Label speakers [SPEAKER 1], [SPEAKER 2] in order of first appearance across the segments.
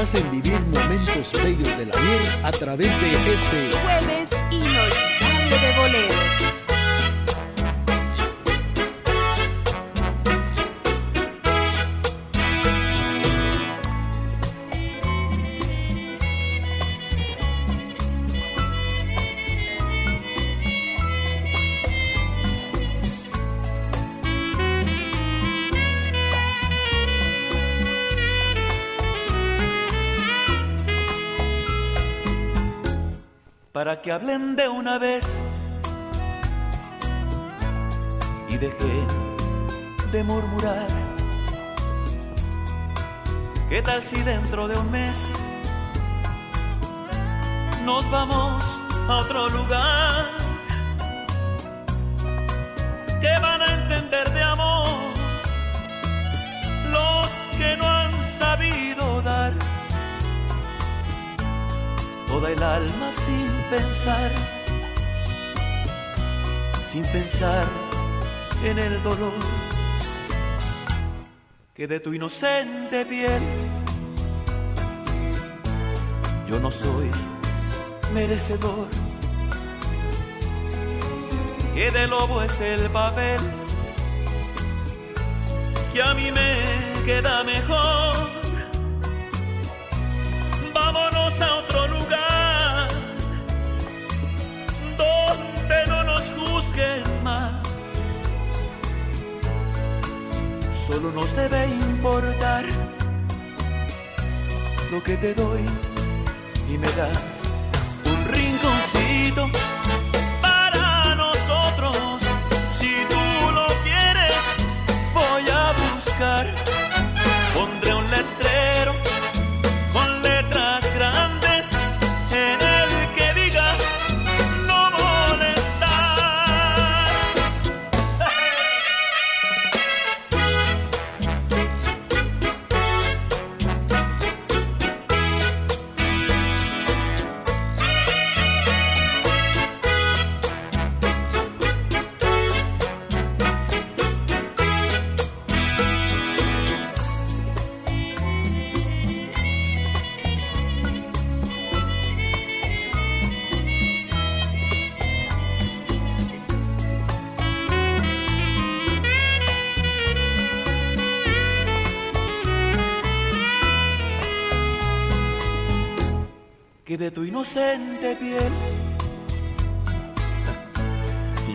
[SPEAKER 1] hacen vivir momentos bellos del ayer a través de este
[SPEAKER 2] Jueves
[SPEAKER 3] que hablen de una vez y dejen de murmurar. ¿Qué tal si dentro de un mes nos vamos a otro lugar? El alma sin pensar, sin pensar en el dolor que de tu inocente piel yo no soy merecedor, que de lobo es el papel que a mí me queda mejor. Vámonos a otro lugar donde no nos juzguen más. Solo nos debe importar lo que te doy y me das inocente piel.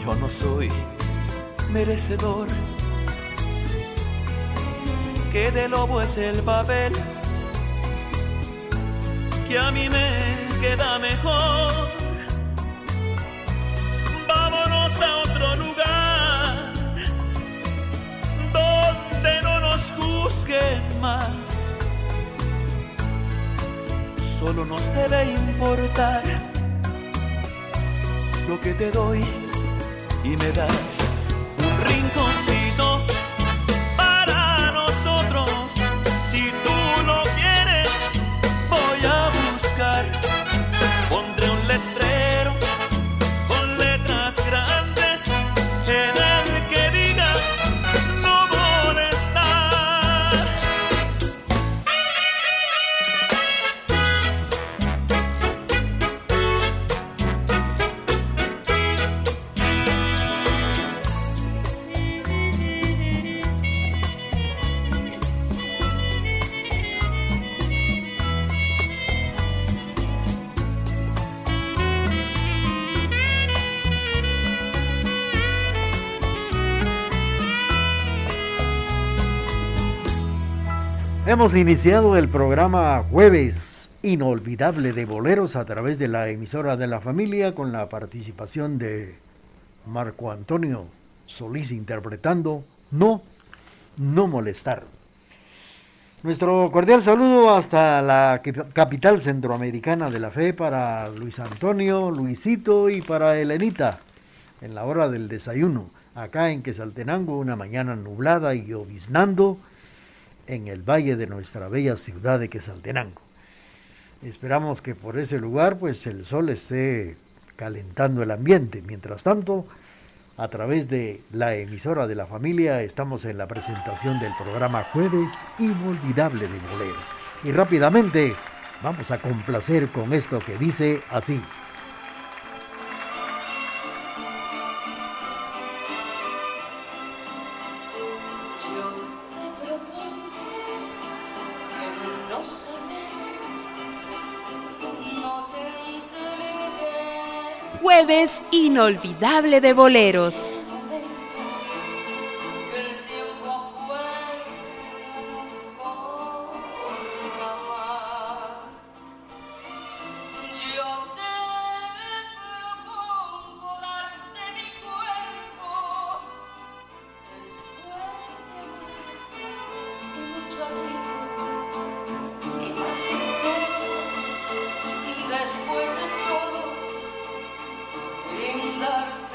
[SPEAKER 3] Yo no soy merecedor, que de lobo es el papel que a mí me queda mejor. Vámonos a otro lugar donde no nos juzguen más. Solo nos debe importar lo que te doy y me das
[SPEAKER 1] Hemos iniciado el programa Jueves Inolvidable de Boleros a través de la emisora de la familia con la participación de Marco Antonio Solís interpretando No, no molestar. Nuestro cordial saludo hasta la capital centroamericana de la fe para Luis Antonio, Luisito y para Elenita en la hora del desayuno, acá en Quesaltenango, una mañana nublada y lloviznando en el valle de nuestra bella ciudad de Quesaltenango. Esperamos que por ese lugar pues el sol esté calentando el ambiente. Mientras tanto, a través de la emisora de la familia estamos en la presentación del programa Jueves Inolvidable de Boleros. Y rápidamente vamos a complacer con esto que dice así.
[SPEAKER 4] Inolvidable de boleros. love.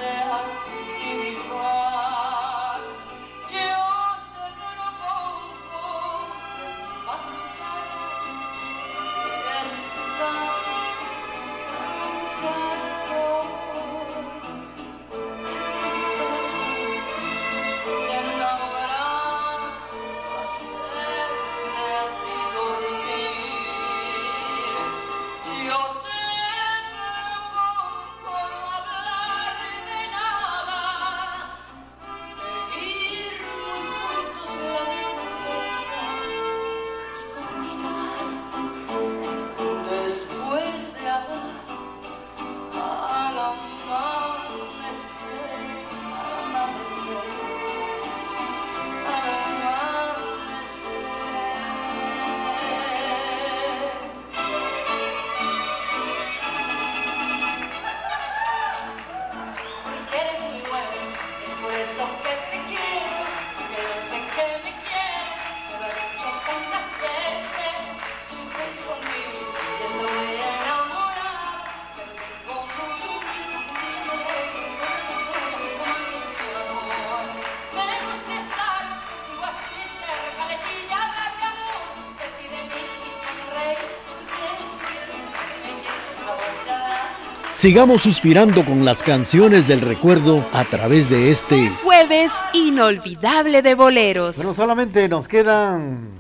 [SPEAKER 1] Sigamos suspirando con las canciones del recuerdo a través de este
[SPEAKER 4] jueves inolvidable de boleros.
[SPEAKER 1] Pero solamente nos quedan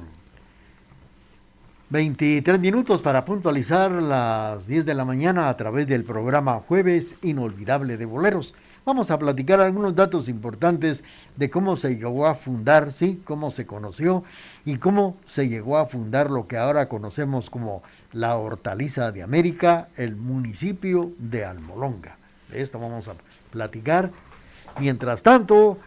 [SPEAKER 1] 23 minutos para puntualizar las 10 de la mañana a través del programa Jueves Inolvidable de Boleros. Vamos a platicar algunos datos importantes de cómo se llegó a fundar, sí, cómo se conoció y cómo se llegó a fundar lo que ahora conocemos como la hortaliza de América, el municipio de Almolonga. De esto vamos a platicar. Mientras tanto,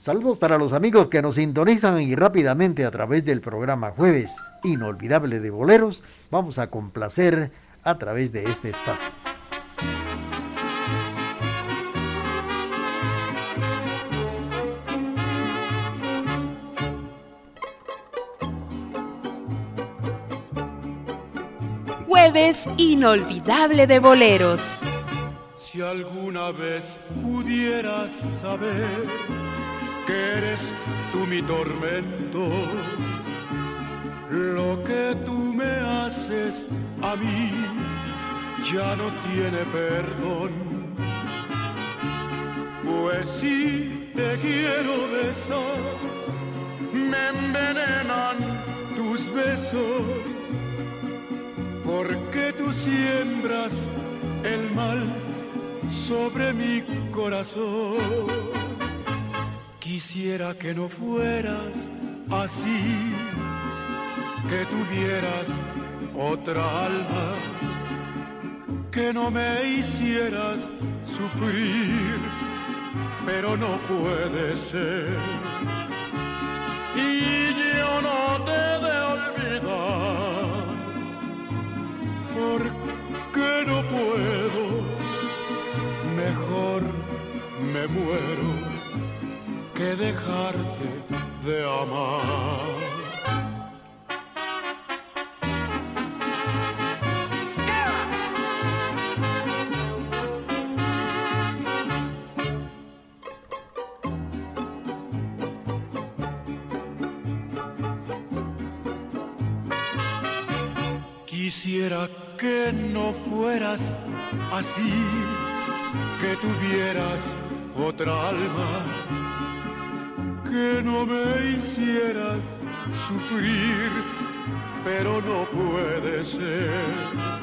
[SPEAKER 1] saludos para los amigos que nos sintonizan y rápidamente a través del programa Jueves Inolvidable de Boleros, vamos a complacer a través de este espacio.
[SPEAKER 4] Inolvidable de boleros.
[SPEAKER 5] Si alguna vez pudieras saber que eres tú mi tormento, lo que tú me haces a mí ya no tiene perdón. Pues si te quiero besar, me envenenan tus besos porque tú siembras el mal sobre mi corazón. Quisiera que no fueras así, que tuvieras otra alma, que no me hicieras sufrir, pero no puede ser. Y yo no te de olvidar porque no puedo, mejor me muero que dejarte de amar. Quisiera que no fueras así, que tuvieras otra alma, que no me hicieras sufrir, pero no puede ser.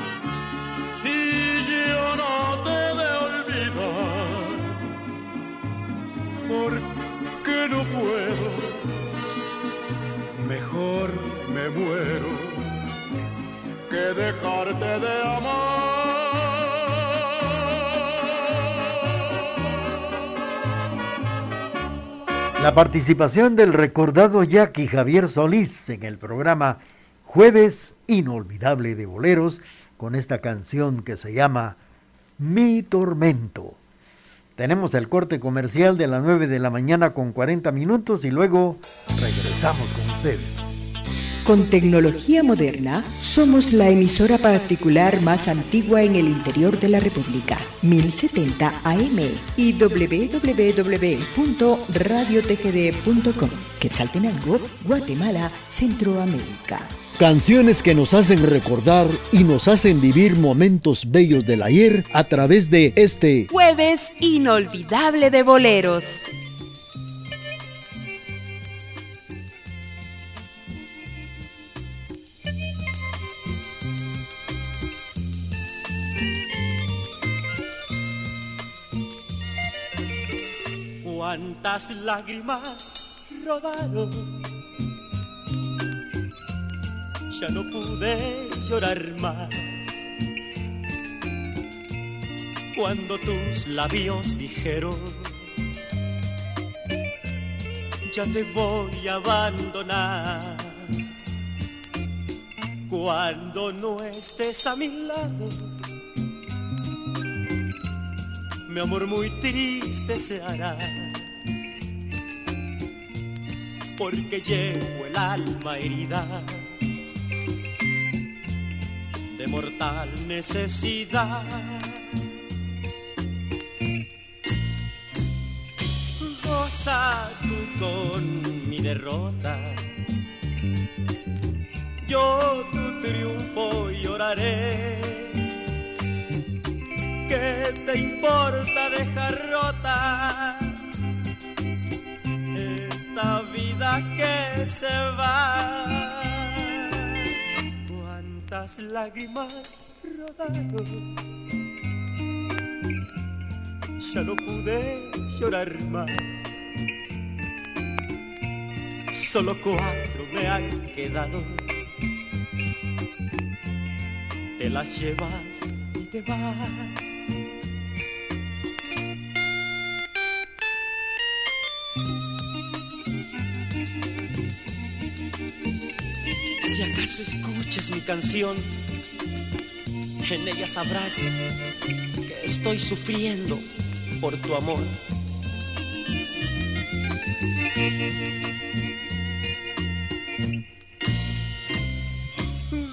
[SPEAKER 1] La participación del recordado Jackie Javier Solís en el programa Jueves Inolvidable de Boleros con esta canción que se llama Mi Tormento. Tenemos el corte comercial de las 9 de la mañana con 40 minutos y luego regresamos con ustedes.
[SPEAKER 6] Con tecnología moderna, somos la emisora particular más antigua en el interior de la República, 1070 AM y www.radiotgd.com, Quetzaltenango, Guatemala, Centroamérica.
[SPEAKER 1] Canciones que nos hacen recordar y nos hacen vivir momentos bellos del ayer a través de este
[SPEAKER 2] jueves inolvidable de boleros.
[SPEAKER 7] Cuántas lágrimas rodaron. Ya no pude llorar más. Cuando tus labios dijeron, ya te voy a abandonar. Cuando no estés a mi lado, mi amor muy triste se hará porque llevo el alma herida de mortal necesidad. Goza tú con mi derrota, yo tu triunfo lloraré. ¿Qué te importa dejar rota? esta vida que se va. Cuántas lágrimas rodaron, ya no pude llorar más. Solo cuatro me han quedado. Te las llevas y te vas. Escuchas mi canción, en ella sabrás que estoy sufriendo por tu amor.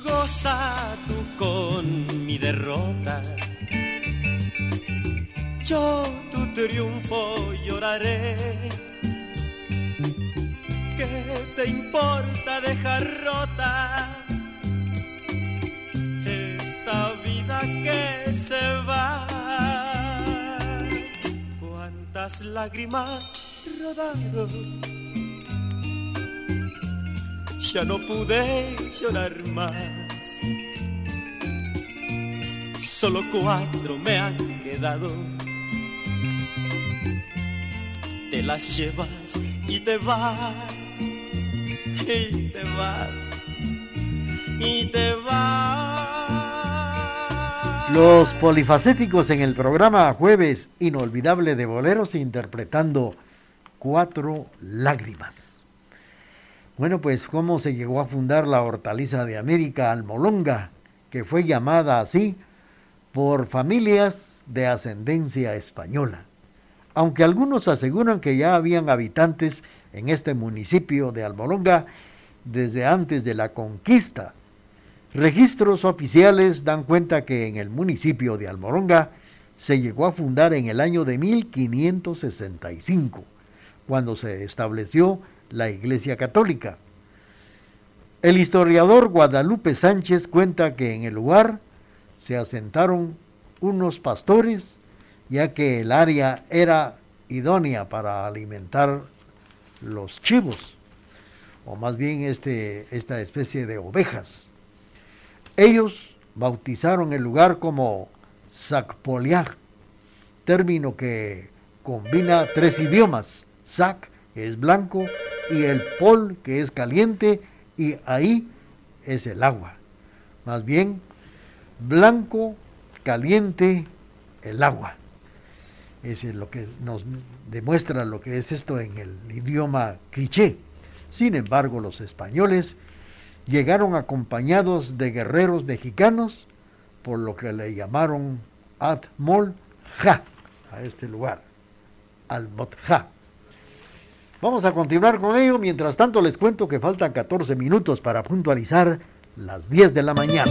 [SPEAKER 7] Goza tú con mi derrota, yo tu triunfo lloraré ¿Qué te importa dejar rota esta vida que se va? ¿Cuántas lágrimas rodaron? Ya no pude llorar más. Solo cuatro me han quedado. Te las llevas y te vas y te vas, y te vas.
[SPEAKER 1] Los polifacéticos en el programa Jueves Inolvidable de Boleros interpretando Cuatro Lágrimas. Bueno, pues cómo se llegó a fundar la hortaliza de América Almolonga, que fue llamada así por familias de ascendencia española. Aunque algunos aseguran que ya habían habitantes en este municipio de Almolonga desde antes de la conquista. Registros oficiales dan cuenta que en el municipio de Almoronga se llegó a fundar en el año de 1565, cuando se estableció la Iglesia Católica. El historiador Guadalupe Sánchez cuenta que en el lugar se asentaron unos pastores, ya que el área era idónea para alimentar los chivos, o más bien este, esta especie de ovejas. Ellos bautizaron el lugar como Sacpoliag, término que combina tres idiomas, Sac, que es blanco, y el Pol, que es caliente, y ahí es el agua. Más bien, blanco, caliente, el agua. Es lo que nos demuestra lo que es esto en el idioma quiché. Sin embargo, los españoles llegaron acompañados de guerreros mexicanos, por lo que le llamaron Atmol Ja a este lugar, al Ja. Vamos a continuar con ello. Mientras tanto, les cuento que faltan 14 minutos para puntualizar las 10 de la mañana.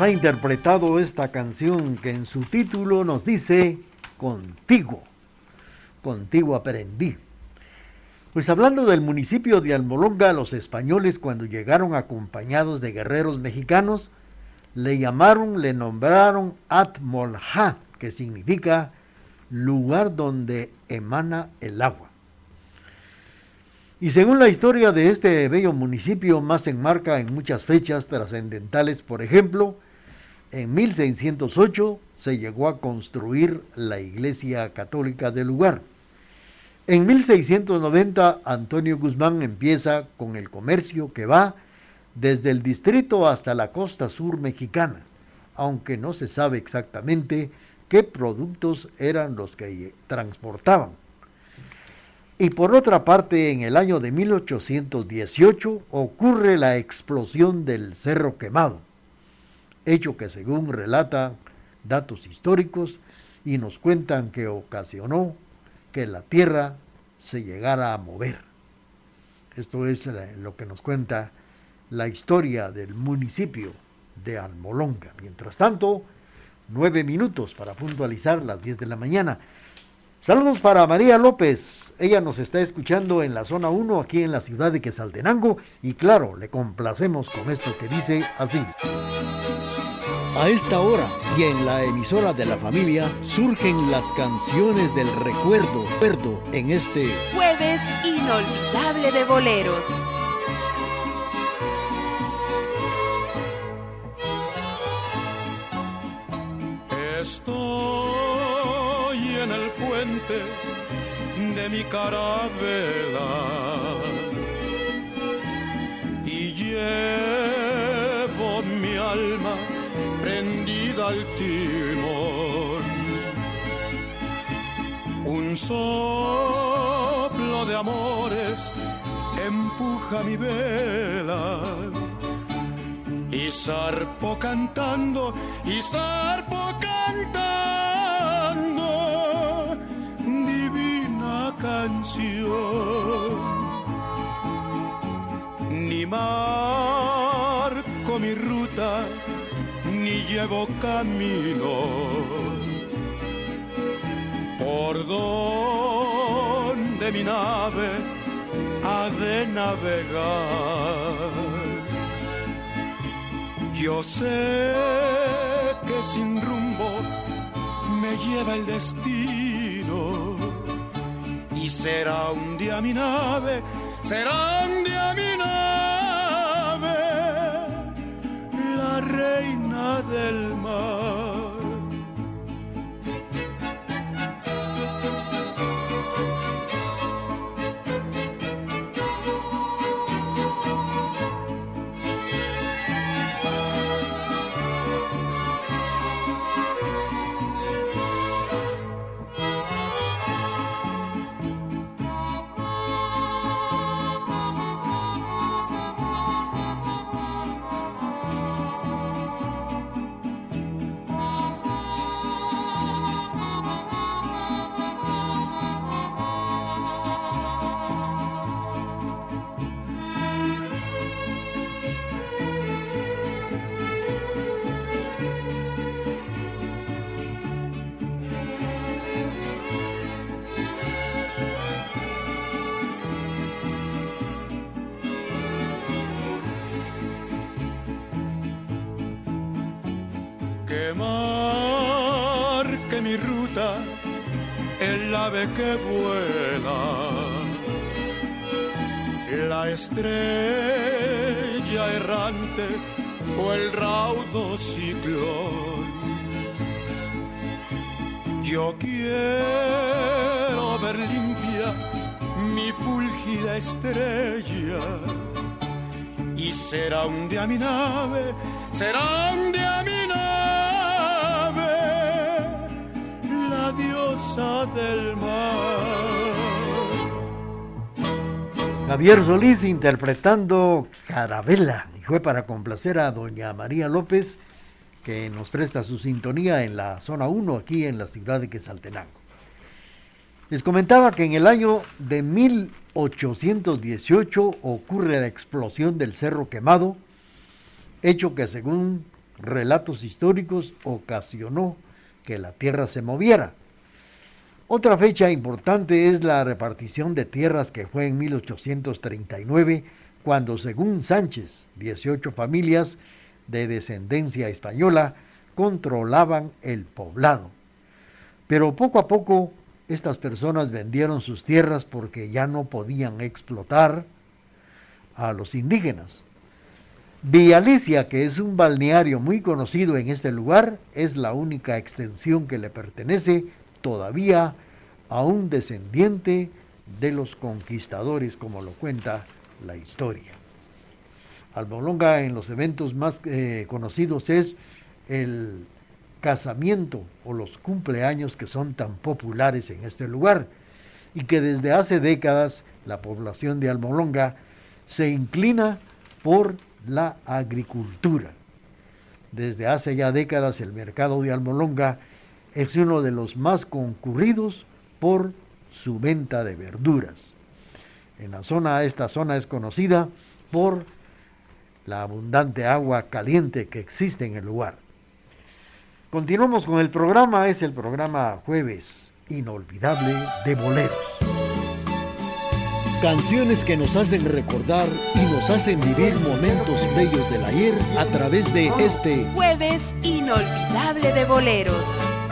[SPEAKER 1] ha interpretado esta canción que en su título nos dice Contigo, contigo aprendí. Pues hablando del municipio de Almolonga, los españoles cuando llegaron acompañados de guerreros mexicanos, le llamaron, le nombraron Atmolja, que significa lugar donde emana el agua. Y según la historia de este bello municipio, más se enmarca en muchas fechas trascendentales, por ejemplo, en 1608 se llegó a construir la iglesia católica del lugar. En 1690 Antonio Guzmán empieza con el comercio que va desde el distrito hasta la costa sur mexicana, aunque no se sabe exactamente qué productos eran los que transportaban. Y por otra parte, en el año de 1818 ocurre la explosión del Cerro Quemado, hecho que según relata datos históricos y nos cuentan que ocasionó que la tierra se llegara a mover. Esto es lo que nos cuenta la historia del municipio de Almolonga. Mientras tanto, nueve minutos para puntualizar las diez de la mañana. Saludos para María López. Ella nos está escuchando en la zona 1 aquí en la ciudad de Quesaltenango y claro, le complacemos con esto que dice así.
[SPEAKER 8] A esta hora y en la emisora de la familia surgen las canciones del recuerdo, recuerdo en este
[SPEAKER 2] jueves inolvidable de boleros.
[SPEAKER 5] El puente de mi carabela y llevo mi alma prendida al timón. Un soplo de amores empuja mi vela. Y zarpo cantando y zarpo cantando ni marco mi ruta ni llevo camino. Por donde mi nave ha de navegar. Yo sé que sin rumbo me lleva el destino será un día mi nave, será un día mi nave, la reina del mar. Que marque mi ruta el ave que vuela, la estrella errante o el raudo ciclón. Yo quiero ver limpia mi fúlgida estrella y será un día mi nave, será un día mi diosa del mar.
[SPEAKER 1] Javier Solís interpretando Carabela y fue para complacer a doña María López que nos presta su sintonía en la zona 1 aquí en la ciudad de Quesaltenango. Les comentaba que en el año de 1818 ocurre la explosión del Cerro Quemado, hecho que según relatos históricos ocasionó que la tierra se moviera. Otra fecha importante es la repartición de tierras que fue en 1839, cuando según Sánchez, 18 familias de descendencia española controlaban el poblado. Pero poco a poco estas personas vendieron sus tierras porque ya no podían explotar a los indígenas. Villalicia, que es un balneario muy conocido en este lugar, es la única extensión que le pertenece todavía a un descendiente de los conquistadores, como lo cuenta la historia. Albolonga en los eventos más eh, conocidos es el casamiento o los cumpleaños que son tan populares en este lugar y que desde hace décadas la población de Almolonga se inclina por la agricultura. Desde hace ya décadas el mercado de Almolonga es uno de los más concurridos por su venta de verduras. En la zona, esta zona es conocida por la abundante agua caliente que existe en el lugar. Continuamos con el programa, es el programa Jueves Inolvidable de Boleros.
[SPEAKER 9] Canciones que nos hacen recordar y nos hacen vivir momentos bellos del ayer a través de este
[SPEAKER 2] Jueves Inolvidable de Boleros.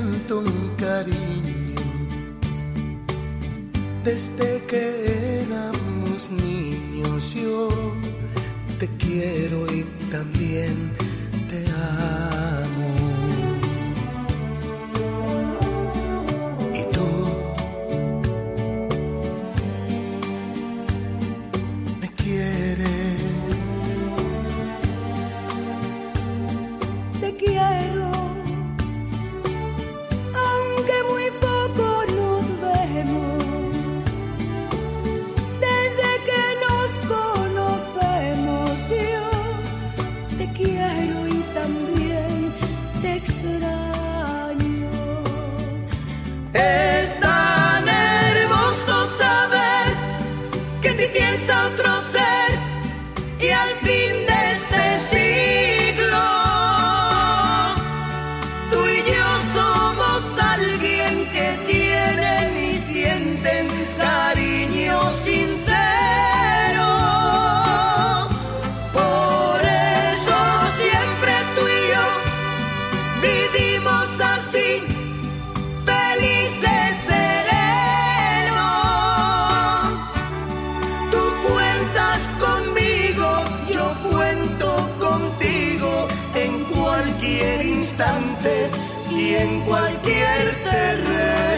[SPEAKER 10] Siento un cariño desde que
[SPEAKER 11] en cualquier
[SPEAKER 1] terreno.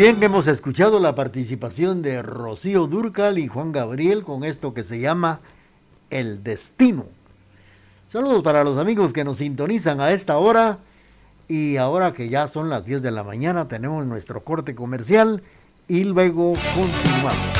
[SPEAKER 1] Bien, hemos escuchado la participación de Rocío Durcal y Juan Gabriel con esto que se llama El Destino. Saludos para los amigos que nos sintonizan a esta hora y ahora que ya son las 10 de la mañana tenemos nuestro corte comercial y luego continuamos.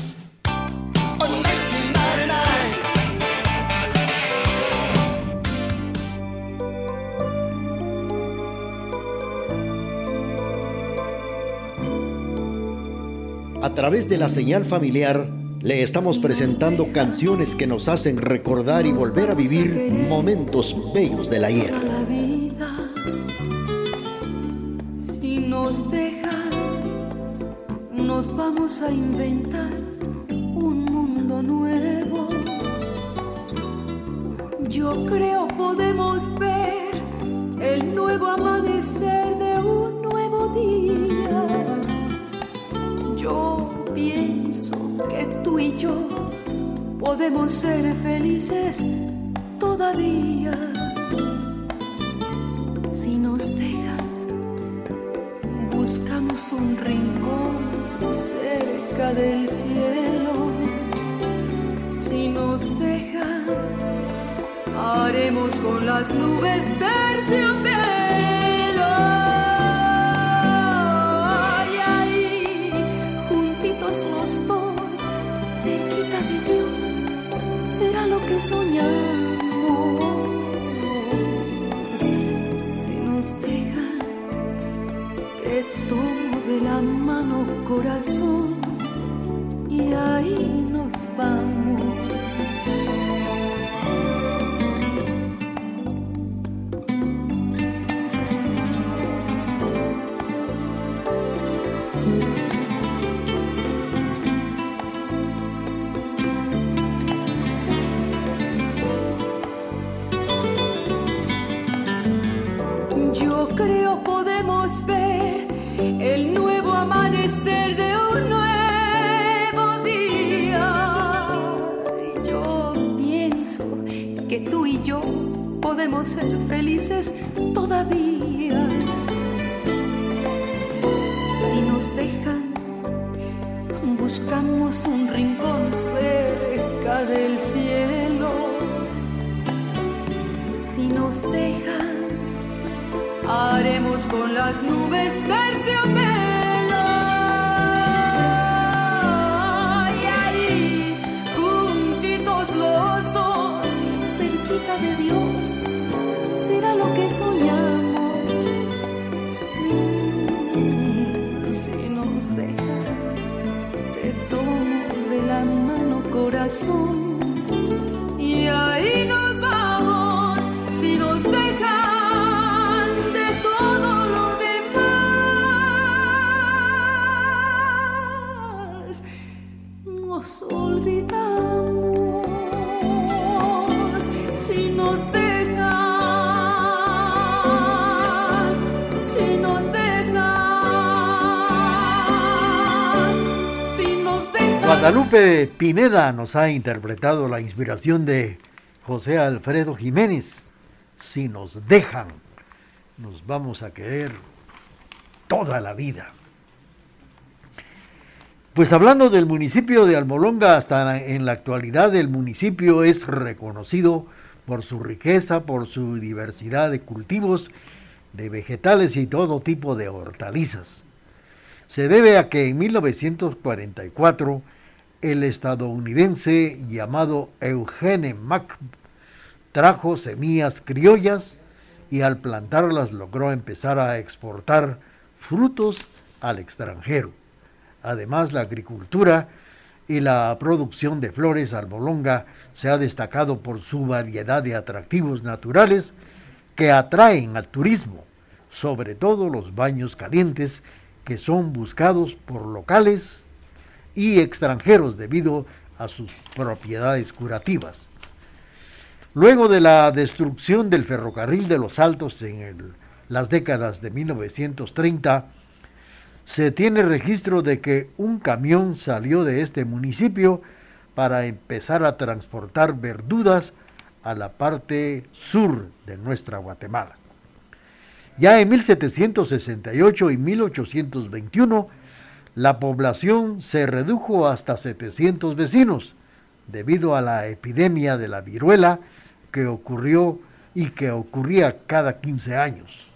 [SPEAKER 2] A través de la señal familiar, le estamos presentando canciones que nos hacen recordar y volver a vivir momentos bellos del ayer.
[SPEAKER 12] Si nos dejan, nos vamos a inventar un mundo nuevo. Yo creo podemos ver el nuevo amanecer de yo pienso que tú y yo podemos ser felices todavía si nos dejan. Buscamos un rincón cerca del cielo. Si nos dejan, haremos con las nubes terciopelo. Soñamos. Si nos dejan te tomo de la mano corazón y ahí nos vamos
[SPEAKER 1] Guadalupe Pineda nos ha interpretado la inspiración de José Alfredo Jiménez. Si nos dejan, nos vamos a querer toda la vida. Pues hablando del municipio de Almolonga, hasta en la actualidad el municipio es reconocido por su riqueza, por su diversidad de cultivos, de vegetales y todo tipo de hortalizas. Se debe a que en 1944 el estadounidense llamado Eugene Mack trajo semillas criollas y al plantarlas logró empezar a exportar frutos al extranjero. Además, la agricultura y la producción de flores albolonga se ha destacado por su variedad de atractivos naturales que atraen al turismo, sobre todo los baños calientes que son buscados por locales y extranjeros debido a sus propiedades curativas. Luego de la destrucción del ferrocarril de los Altos en las décadas de 1930, se tiene registro de que un camión salió de este municipio para empezar a transportar verduras a la parte sur de nuestra Guatemala. Ya en 1768 y 1821, la población se redujo hasta 700 vecinos debido a la epidemia de la viruela que ocurrió y que ocurría cada 15 años.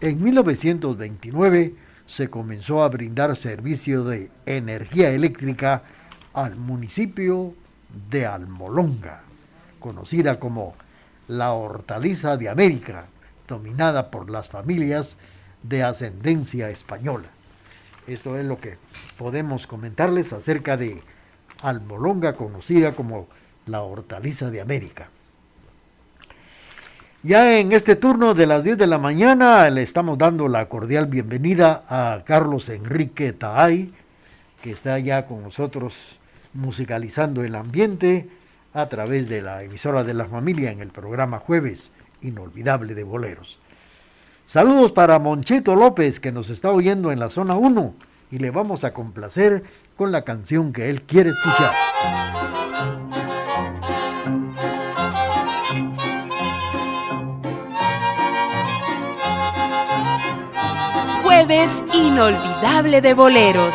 [SPEAKER 1] En 1929 se comenzó a brindar servicio de energía eléctrica al municipio de Almolonga, conocida como la hortaliza de América, dominada por las familias de ascendencia española. Esto es lo que podemos comentarles acerca de Almolonga, conocida como la hortaliza de América. Ya en este turno de las 10 de la mañana le estamos dando la cordial bienvenida a Carlos Enrique Taay, que está ya con nosotros musicalizando el ambiente a través de la emisora de la familia en el programa Jueves Inolvidable de Boleros. Saludos para Monchito López que nos está oyendo en la zona 1 y le vamos a complacer con la canción que él quiere escuchar.
[SPEAKER 4] Jueves inolvidable de boleros.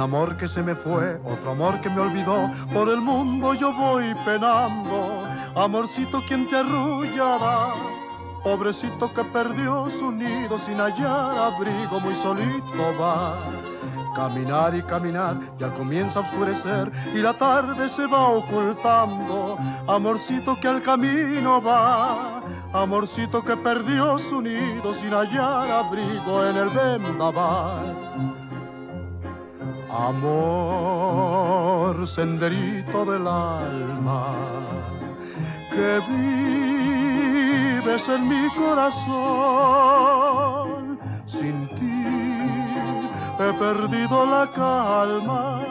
[SPEAKER 5] Amor que se me fue, otro amor que me olvidó, por el mundo yo voy penando. Amorcito, quien te arrullará? Pobrecito que perdió su nido sin hallar abrigo, muy solito va. Caminar y caminar, ya comienza a oscurecer y la tarde se va ocultando. Amorcito que al camino va, amorcito que perdió su nido sin hallar abrigo en el vendaval. Amor, senderito del alma, que vives en mi corazón, sin ti he perdido la calma,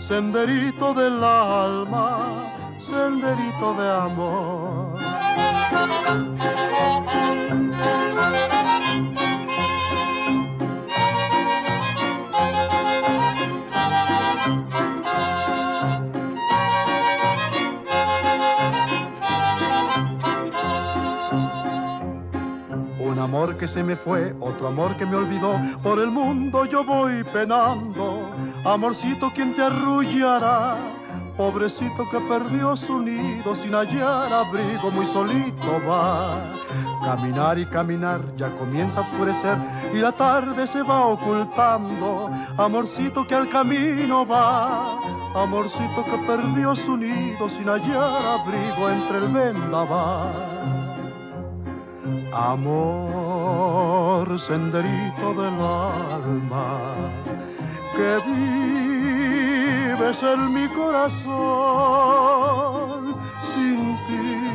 [SPEAKER 5] senderito del alma, senderito de amor. Amor que se me fue, otro amor que me olvidó, por el mundo yo voy penando. Amorcito, quien te arrullará? Pobrecito que perdió su nido sin hallar abrigo, muy solito va. Caminar y caminar, ya comienza a oscurecer y la tarde se va ocultando. Amorcito que al camino va, amorcito que perdió su nido sin hallar abrigo entre el vendaval. Amor, senderito del alma, que vives en mi corazón. Sin ti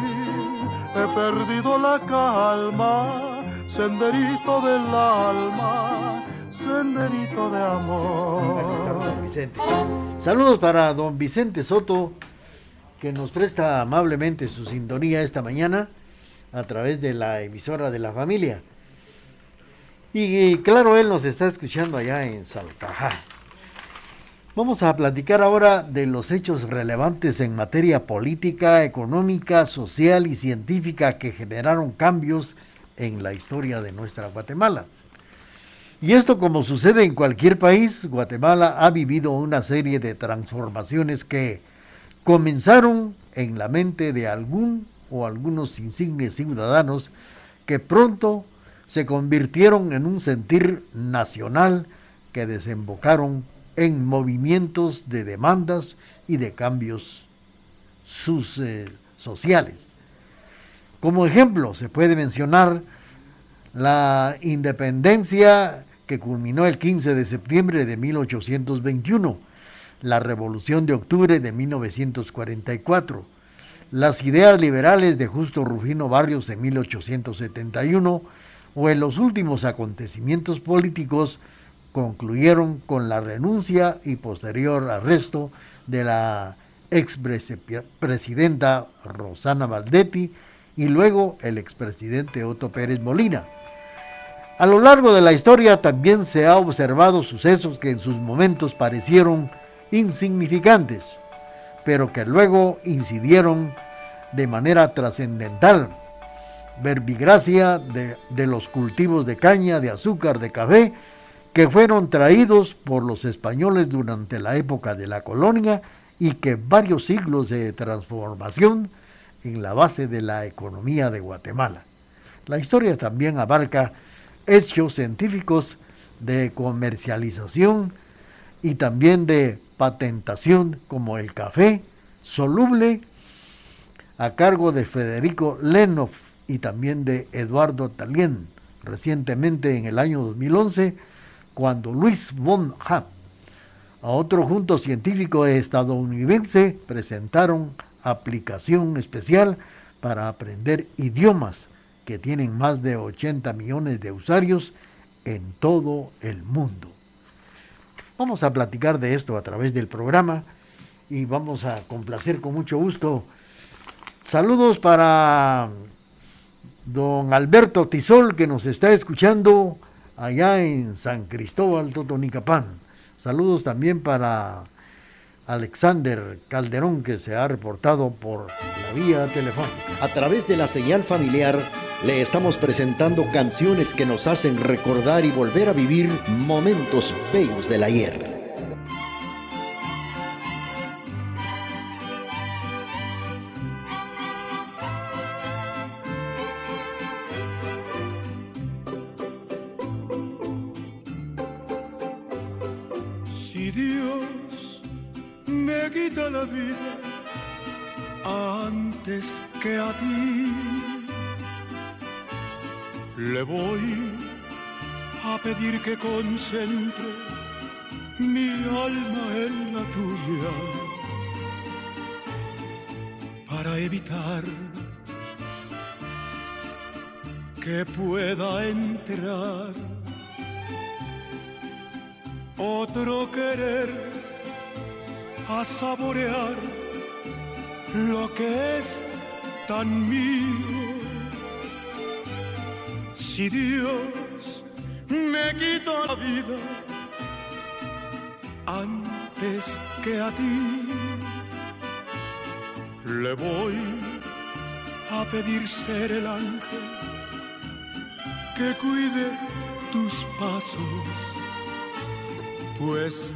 [SPEAKER 5] he perdido la calma, senderito del alma, senderito de amor.
[SPEAKER 1] Saludos para don Vicente Soto, que nos presta amablemente su sintonía esta mañana a través de la emisora de la familia. Y, claro, él nos está escuchando allá en Salcajá. Vamos a platicar ahora de los hechos relevantes en materia política, económica, social y científica que generaron cambios en la historia de nuestra Guatemala. Y esto como sucede en cualquier país, Guatemala ha vivido una serie de transformaciones que comenzaron en la mente de algún o algunos insignes ciudadanos que pronto se convirtieron en un sentir nacional que desembocaron en movimientos de demandas y de cambios sus, eh, sociales. Como ejemplo, se puede mencionar la independencia que culminó el 15 de septiembre de 1821, la Revolución de Octubre de 1944, las ideas liberales de Justo Rufino Barrios en 1871 o en los últimos acontecimientos políticos concluyeron con la renuncia y posterior arresto de la expresidenta Rosana Valdetti y luego el expresidente Otto Pérez Molina. A lo largo de la historia también se ha observado sucesos que en sus momentos parecieron insignificantes, pero que luego incidieron de manera trascendental. Verbigracia de, los cultivos de caña, de azúcar, de café, que fueron traídos por los españoles durante la época de la colonia y que varios siglos de transformación en la base de la economía de Guatemala. La historia también abarca hechos científicos de comercialización y también de patentación como el café soluble a cargo de Federico Lenov y también de Eduardo Talien. Recientemente en el año 2011 cuando Luis von Happ a otro junto científico estadounidense presentaron aplicación especial para aprender idiomas que tienen más de 80 millones de usuarios en todo el mundo. Vamos a platicar de esto a través del programa y vamos a complacer con mucho gusto. Saludos para don Alberto Tisol que nos está escuchando allá en San Cristóbal, Totonicapán. Saludos también para Alexander Calderón que se ha reportado por la vía telefónica.
[SPEAKER 13] A través de la señal familiar le estamos presentando canciones que nos hacen recordar y volver a vivir momentos bellos del ayer.
[SPEAKER 5] Pedir que concentre mi alma en la tuya para evitar que pueda entrar otro querer a saborear lo que es tan mío. Si Dios me quito la vida antes que a ti. Le voy a pedir ser el ángel que cuide tus pasos, pues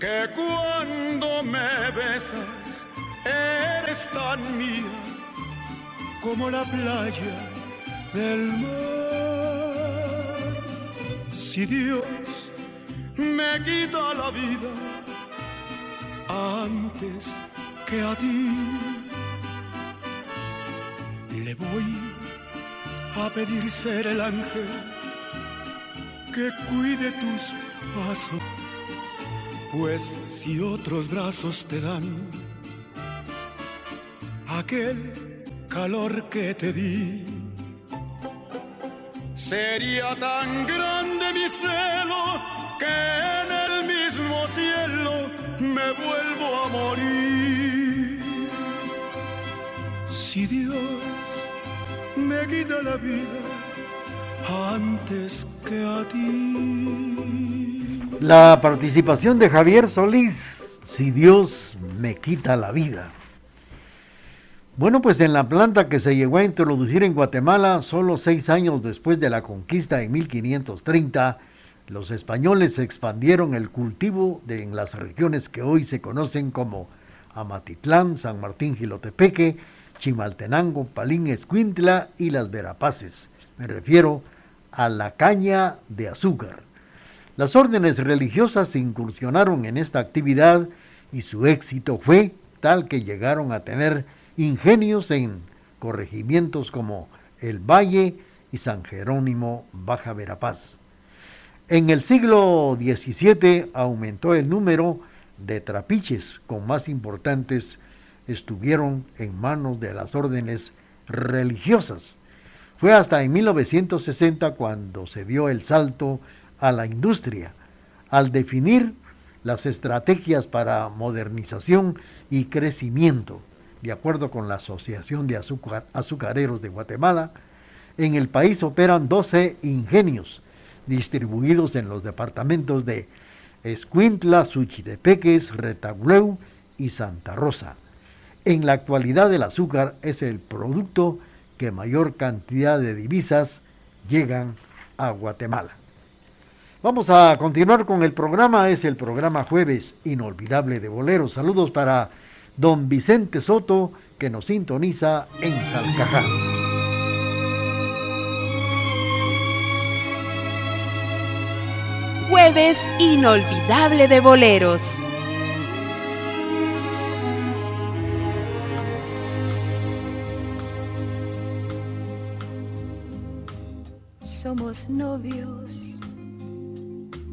[SPEAKER 5] que cuando me besas eres tan mía como la playa del mar. Si Dios me quita la vida antes que a ti. Le voy a pedir ser el ángel que cuide tus pasos, pues si otros brazos te dan aquel calor que te di, sería tan grande mi celo que en el mismo cielo me vuelvo a morir. Si Dios me quita la vida antes que a ti.
[SPEAKER 1] La participación de Javier Solís, si Dios me quita la vida. Bueno, pues en la planta que se llegó a introducir en Guatemala solo seis años después de la conquista en 1530, los españoles expandieron el cultivo de, en las regiones que hoy se conocen como Amatitlán, San Martín Gilotepeque, Chimaltenango, Palín Escuintla y las Verapaces. Me refiero a la caña de azúcar. Las órdenes religiosas se incursionaron en esta actividad y su éxito fue tal que llegaron a tener ingenios en corregimientos como El Valle y San Jerónimo, Baja Verapaz. En el siglo XVII aumentó el número de trapiches con más importantes estuvieron en manos de las órdenes religiosas. Fue hasta en 1960 cuando se dio el salto a la industria, al definir las estrategias para modernización y crecimiento. De acuerdo con la Asociación de Azucareros de Guatemala, en el país operan 12 ingenios distribuidos en los departamentos de Escuintla, Suchitepeques, Retauleu y Santa Rosa. En la actualidad el azúcar es el producto que mayor cantidad de divisas llegan a Guatemala. Vamos a continuar con el programa, es el programa Jueves Inolvidable de Boleros. Saludos para don Vicente Soto que nos sintoniza en Salcajá.
[SPEAKER 4] Jueves Inolvidable de Boleros.
[SPEAKER 14] Somos novios,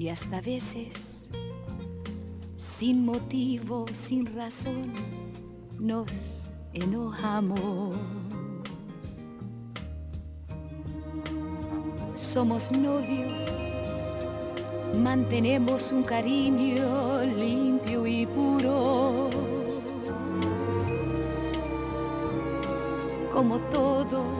[SPEAKER 14] y hasta veces, sin motivo, sin razón, nos enojamos. somos novios, mantenemos un cariño limpio y puro. Como todos,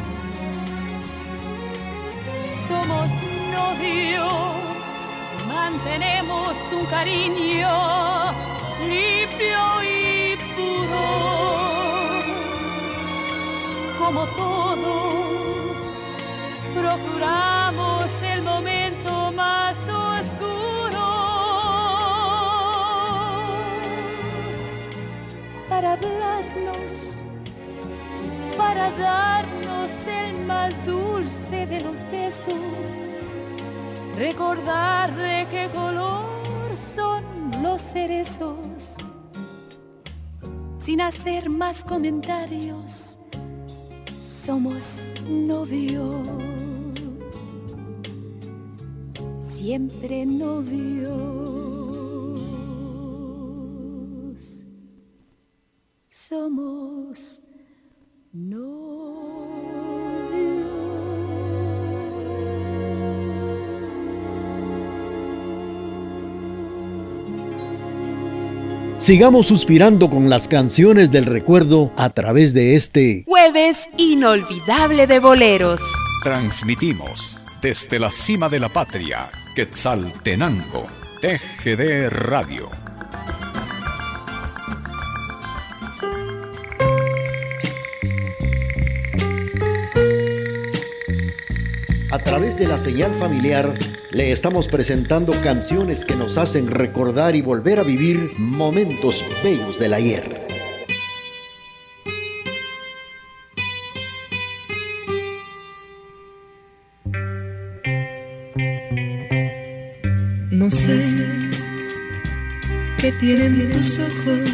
[SPEAKER 14] Somos novios, mantenemos un cariño limpio y puro como todos, procuramos el momento más oscuro para hablarnos, para darnos el más dulce de los besos, recordar de qué color son los cerezos, sin hacer más comentarios somos novios, siempre novios, somos novios.
[SPEAKER 2] Sigamos suspirando con las canciones del recuerdo a través de este
[SPEAKER 4] jueves inolvidable de boleros.
[SPEAKER 15] Transmitimos desde la cima de la patria, Quetzaltenango, TGD Radio
[SPEAKER 2] A través de la señal familiar le estamos presentando canciones que nos hacen recordar y volver a vivir momentos bellos del ayer.
[SPEAKER 16] No sé qué tienen tus ojos,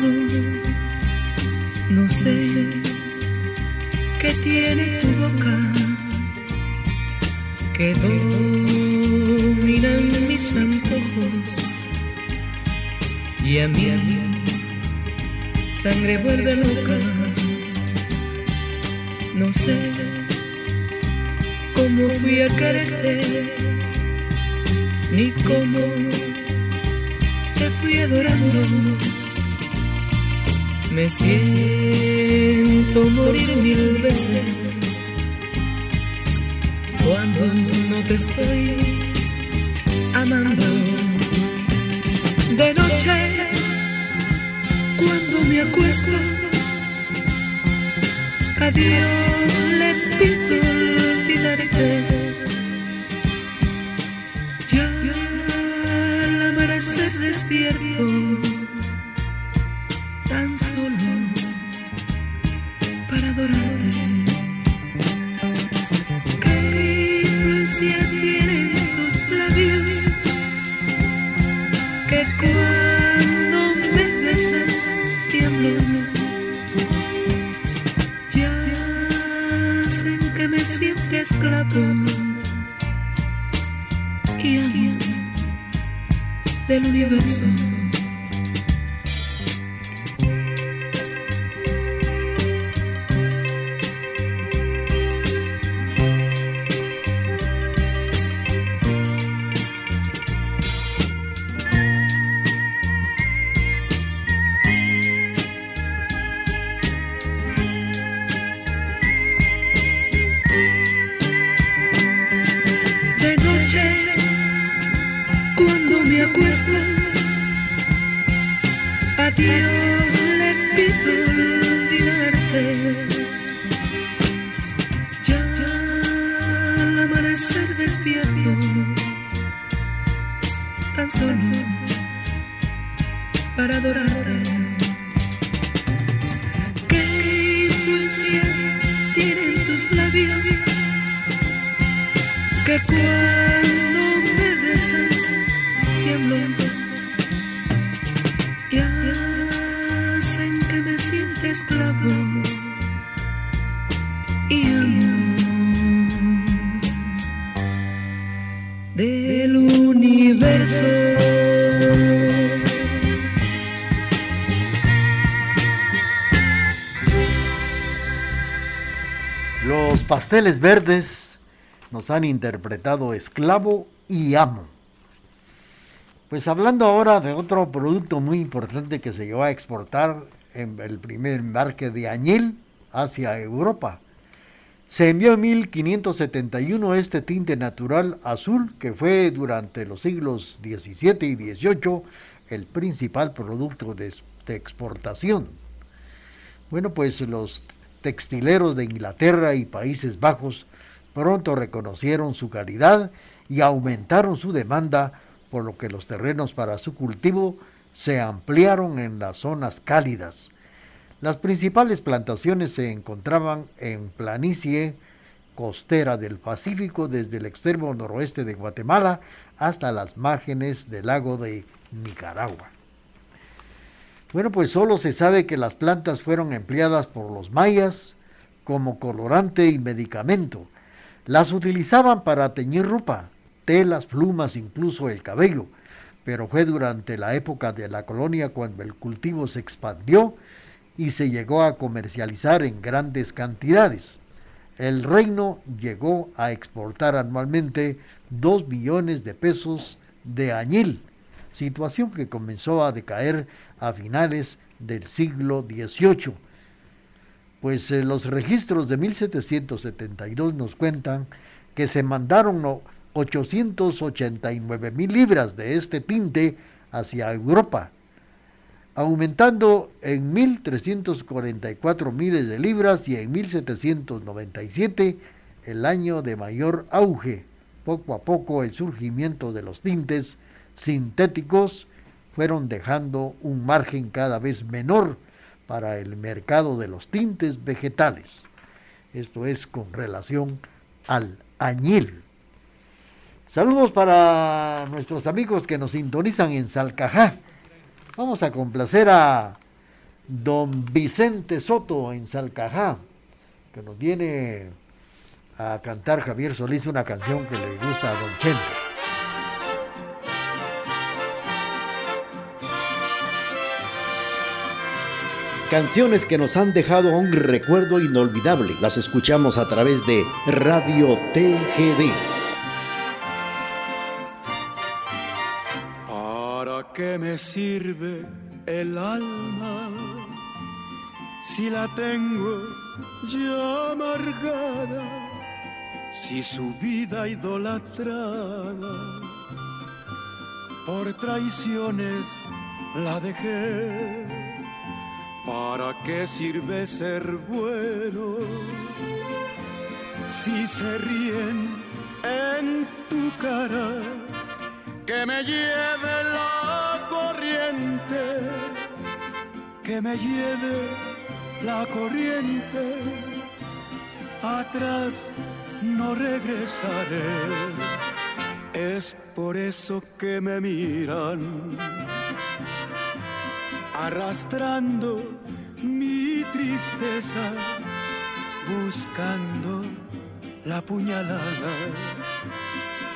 [SPEAKER 16] De noche, cuando me acuesto, a
[SPEAKER 1] Los pasteles verdes nos han interpretado esclavo y amo. Pues hablando ahora de otro producto muy importante que se llevó a exportar en el primer embarque de añil hacia Europa. Se envió en 1571 este tinte natural azul que fue durante los siglos XVII y XVIII el principal producto de, de exportación. Bueno, pues los textileros de Inglaterra y Países Bajos pronto reconocieron su calidad y aumentaron su demanda, por lo que los terrenos para su cultivo se ampliaron en las zonas cálidas. Las principales plantaciones se encontraban en planicie costera del Pacífico desde el extremo noroeste de Guatemala hasta las márgenes del lago de Nicaragua. Bueno, pues solo se sabe que las plantas fueron empleadas por los mayas como colorante y medicamento. Las utilizaban para teñir ropa, telas, plumas, incluso el cabello, pero fue durante la época de la colonia cuando el cultivo se expandió y se llegó a comercializar en grandes cantidades. El reino llegó a exportar anualmente 2 billones de pesos de añil, situación que comenzó a decaer a finales del siglo XVIII. Pues eh, los registros de 1772 nos cuentan que se mandaron 889 mil libras de este tinte hacia Europa, aumentando en 1.344 miles de libras y en 1.797 el año de mayor auge. Poco a poco el surgimiento de los tintes sintéticos fueron dejando un margen cada vez menor para el mercado de los tintes vegetales. Esto es con relación al añil. Saludos para nuestros amigos que nos sintonizan en Salcajá. Vamos a complacer a don Vicente Soto en Salcajá, que nos viene a cantar Javier Solís una canción que le gusta a don Chente.
[SPEAKER 17] Canciones que nos han dejado un recuerdo inolvidable. Las escuchamos a través de Radio TGD.
[SPEAKER 5] ¿Para qué me sirve el alma si la tengo ya amargada? Si su vida idolatrada por traiciones la dejé. ¿Para qué sirve ser bueno si se ríen en tu cara? Que me lleve la corriente, que me lleve la corriente, atrás no regresaré. Es por eso que me miran, arrastrando mi tristeza, buscando la puñalada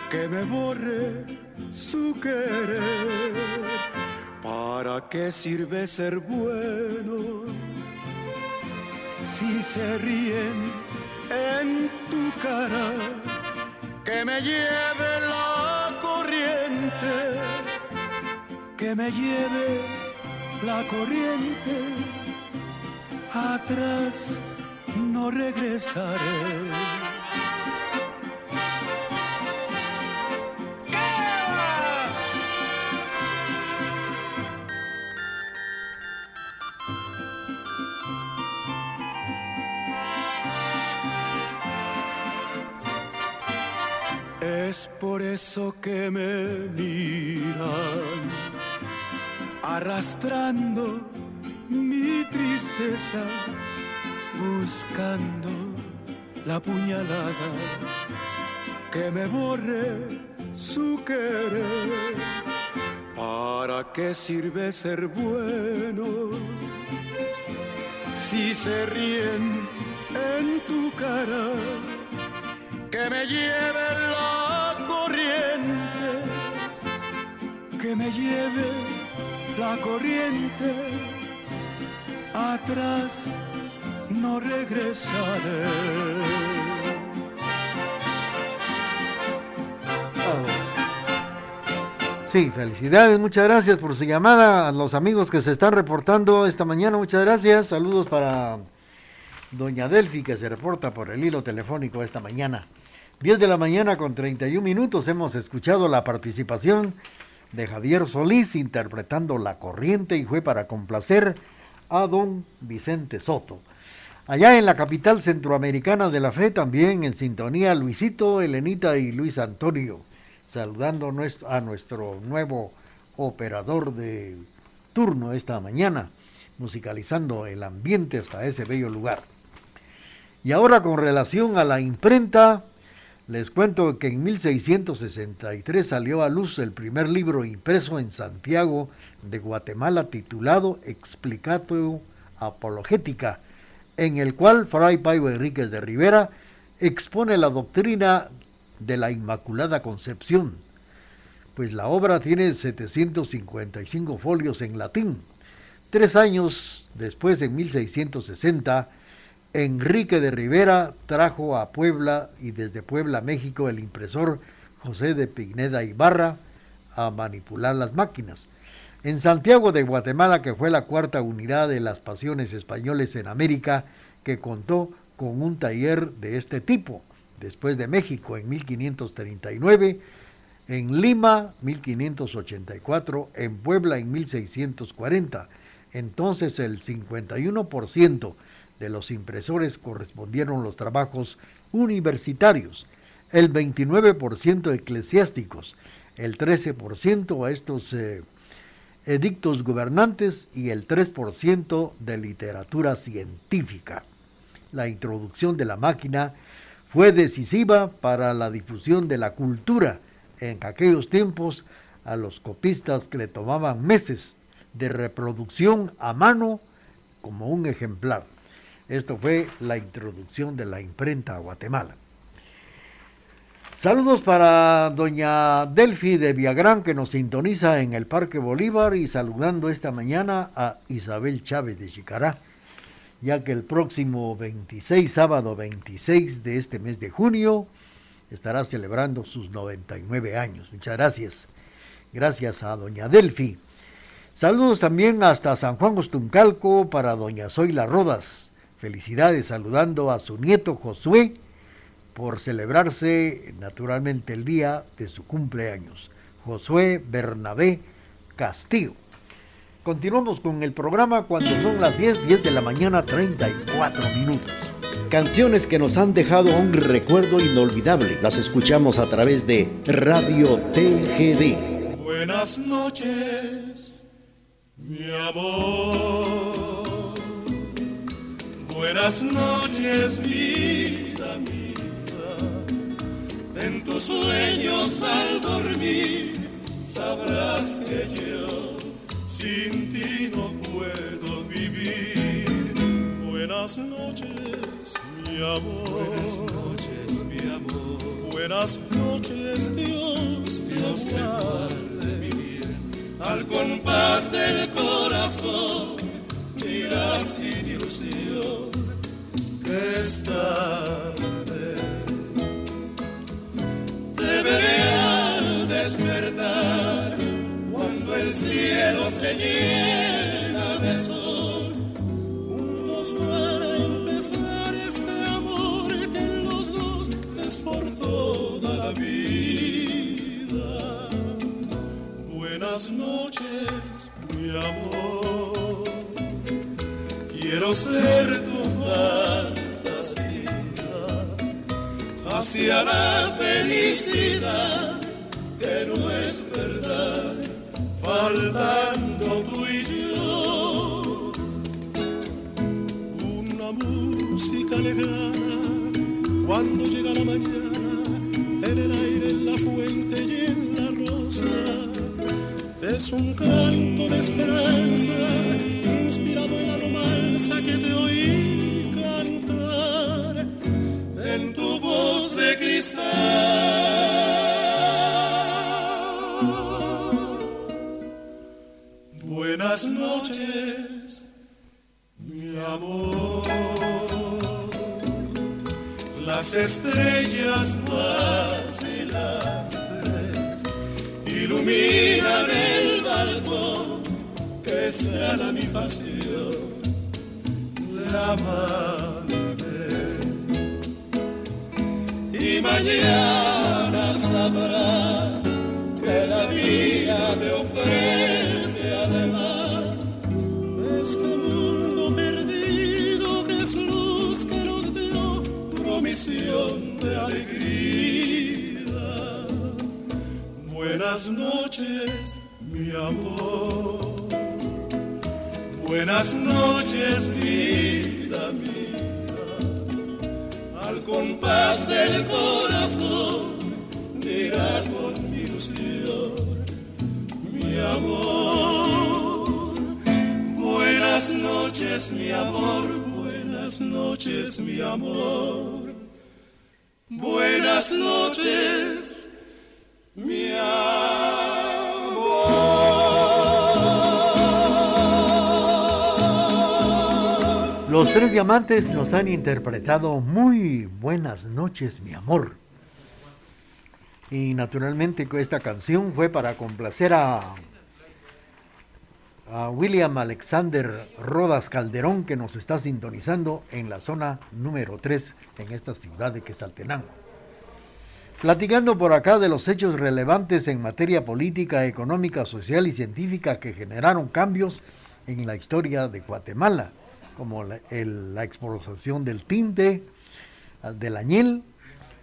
[SPEAKER 5] que me borre su querer. ¿Para qué sirve ser bueno si se ríen en tu cara? que me lleve la corriente, que me lleve la corriente, atrás no regresaré. Es por eso que me miran, arrastrando mi tristeza, buscando la puñalada que me borre su querer. ¿Para qué sirve ser bueno si se ríen en tu cara? que me lleve la corriente, que me lleve la corriente, atrás no regresaré.
[SPEAKER 1] Sí, felicidades, muchas gracias por su llamada a los amigos que se están reportando esta mañana, muchas gracias, saludos para doña Delfi que se reporta por el hilo telefónico esta mañana. 10 de la mañana con 31 minutos hemos escuchado la participación de Javier Solís interpretando La Corriente y fue para complacer a don Vicente Soto. Allá en la capital centroamericana de la fe también en sintonía Luisito, Elenita y Luis Antonio, saludando a nuestro nuevo operador de turno esta mañana, musicalizando el ambiente hasta ese bello lugar. Y ahora con relación a la imprenta, les cuento que en 1663 salió a luz el primer libro impreso en Santiago de Guatemala titulado Explicato Apologética, en el cual Fray Paivo Enríquez de Rivera expone la doctrina de la Inmaculada Concepción, pues la obra tiene 755 folios en latín. Tres años después, en 1660, Enrique de Rivera trajo a Puebla y desde Puebla, México, el impresor José de Pineda Ibarra a manipular las máquinas. En Santiago de Guatemala, que fue la cuarta unidad de las pasiones españoles en América, que contó con un taller de este tipo, después de México en 1539, en Lima 1584, en Puebla en 1640. Entonces el 51% de los impresores correspondieron los trabajos universitarios, el 29% eclesiásticos, el 13% a estos eh, edictos gobernantes y el 3% de literatura científica. La introducción de la máquina fue decisiva para la difusión de la cultura en aquellos tiempos a los copistas que le tomaban meses de reproducción a mano como un ejemplar. Esto fue la introducción de la imprenta a Guatemala. Saludos para doña Delfi de Viagrán que nos sintoniza en el Parque Bolívar y saludando esta mañana a Isabel Chávez de Chicará, ya que el próximo 26, sábado 26 de este mes de junio, estará celebrando sus 99 años. Muchas gracias. Gracias a doña Delfi. Saludos también hasta San Juan Ostuncalco para doña Zoila Rodas. Felicidades saludando a su nieto Josué por celebrarse naturalmente el día de su cumpleaños. Josué Bernabé Castillo. Continuamos con el programa cuando son las 10, 10 de la mañana, 34 minutos.
[SPEAKER 2] Canciones que nos han dejado un recuerdo inolvidable. Las escuchamos a través de Radio TGD.
[SPEAKER 18] Buenas noches, mi amor. Buenas noches, vida mía en tus sueños al dormir sabrás que yo sin ti no puedo vivir. Buenas noches, mi amor. Buenas noches, mi amor. Buenas noches, Dios, Dios te guarde vivir. Al compás del corazón, miras sin ilusión que está veré al despertar cuando el cielo se llena de sol. Juntos para empezar este amor que en los dos es por toda la vida. Buenas noches, mi amor. Quiero ser hacia la felicidad que no es verdad, faltando tú y yo. Una música lejana cuando llega la mañana, en el aire, en la fuente y en la rosa. Es un canto de esperanza, inspirado en la romanza que te oí Buenas noches, mi amor. Las estrellas vacilantes iluminan el balcón que sea la mi pasión de amar. Mañana sabrás que la vida te ofrece además este mundo perdido que es luz que nos dio promisión de alegría. Buenas noches, mi amor. Buenas noches, vida mía compás del corazón dirá con ilusión, mi amor. Buenas noches, mi amor, buenas noches, mi amor. Buenas noches, mi amor.
[SPEAKER 1] Los tres diamantes nos han interpretado muy buenas noches, mi amor. Y naturalmente esta canción fue para complacer a, William Alexander Rodas Calderón que nos está sintonizando en la zona número 3 en esta ciudad de Quesaltenango. Platicando por acá de los hechos relevantes en materia política, económica, social y científica que generaron cambios en la historia de Guatemala como la, explotación del tinte, del añil,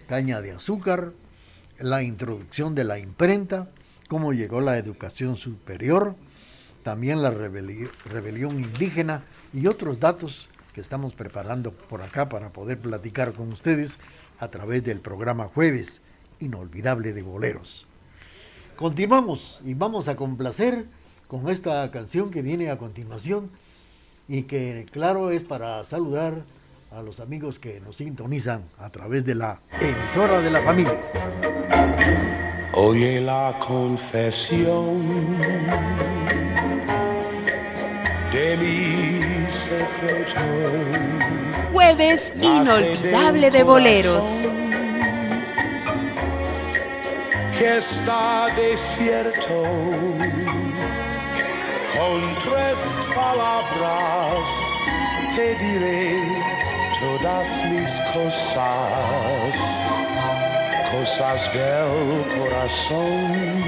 [SPEAKER 1] caña de azúcar, la introducción de la imprenta, cómo llegó la educación superior, también la rebelión indígena y otros datos que estamos preparando por acá para poder platicar con ustedes a través del programa Jueves Inolvidable de Boleros. Continuamos y vamos a complacer con esta canción que viene a continuación y que claro es para saludar a los amigos que nos sintonizan a través de la emisora de la familia.
[SPEAKER 19] Oye la confesión de mi secreto.
[SPEAKER 4] Jueves inolvidable de boleros.
[SPEAKER 19] Que está desierto con tres palabras te diré todas mis cosas, cosas del corazón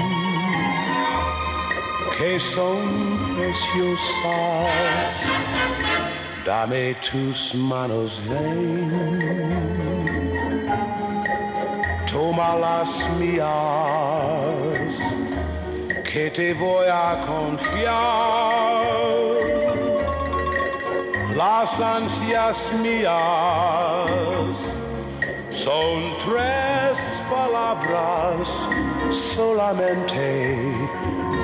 [SPEAKER 19] que son preciosas. Dame tus manos, ven, toma las mías, te voy a confiar las ansias mías son tres palabras solamente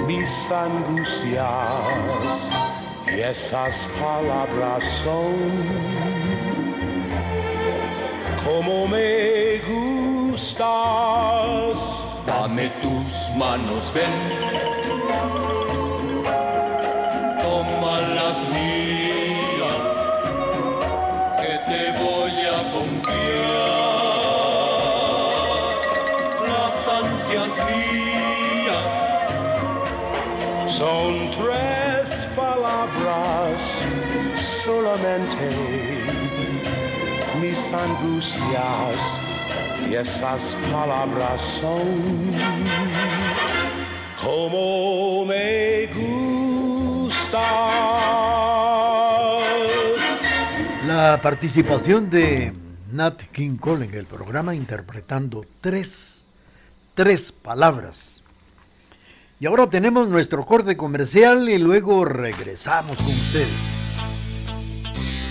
[SPEAKER 19] mis angustias. Y esas palabras son como me gustas
[SPEAKER 18] dame tus manos ven. Toma las mías que te voy a confiar. Las ansias mías
[SPEAKER 19] son tres palabras solamente. Mis angustias y esas palabras son como me gustas.
[SPEAKER 1] La participación de Nat King Cole en el programa interpretando tres, tres palabras. Y ahora tenemos nuestro corte comercial y luego regresamos con ustedes.